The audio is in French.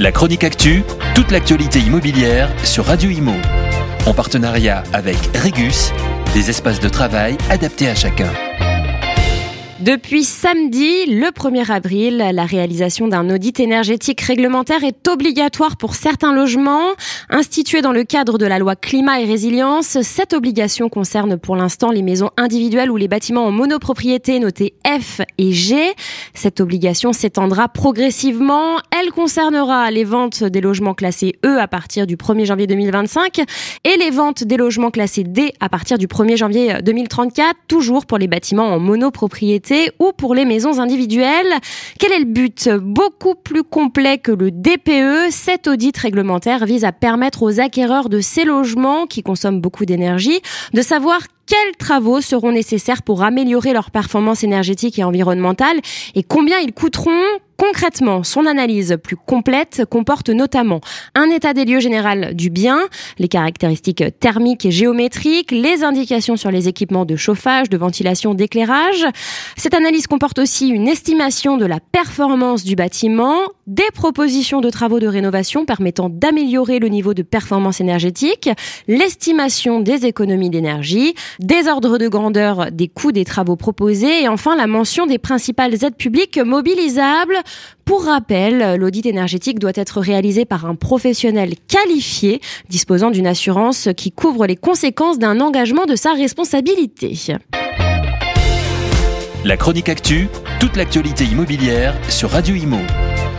La chronique actu, toute l'actualité immobilière sur Radio Imo. En partenariat avec Regus, des espaces de travail adaptés à chacun. Depuis samedi, le 1er avril, la réalisation d'un audit énergétique réglementaire est obligatoire pour certains logements. Instituée dans le cadre de la loi climat et résilience, cette obligation concerne pour l'instant les maisons individuelles ou les bâtiments en monopropriété notés F et G. Cette obligation s'étendra progressivement. Elle concernera les ventes des logements classés E à partir du 1er janvier 2025 et les ventes des logements classés D à partir du 1er janvier 2034, toujours pour les bâtiments en monopropriété ou pour les maisons individuelles. Quel est le but? Beaucoup plus complet que le DPE, cet audit réglementaire vise à permettre aux acquéreurs de ces logements qui consomment beaucoup d'énergie de savoir quels travaux seront nécessaires pour améliorer leur performance énergétique et environnementale et combien ils coûteront Concrètement, son analyse plus complète comporte notamment un état des lieux général du bien, les caractéristiques thermiques et géométriques, les indications sur les équipements de chauffage, de ventilation, d'éclairage. Cette analyse comporte aussi une estimation de la performance du bâtiment, des propositions de travaux de rénovation permettant d'améliorer le niveau de performance énergétique, l'estimation des économies d'énergie, des ordres de grandeur des coûts des travaux proposés et enfin la mention des principales aides publiques mobilisables pour rappel, l'audit énergétique doit être réalisé par un professionnel qualifié disposant d'une assurance qui couvre les conséquences d'un engagement de sa responsabilité. La chronique actu, toute l'actualité immobilière sur Radio Imo.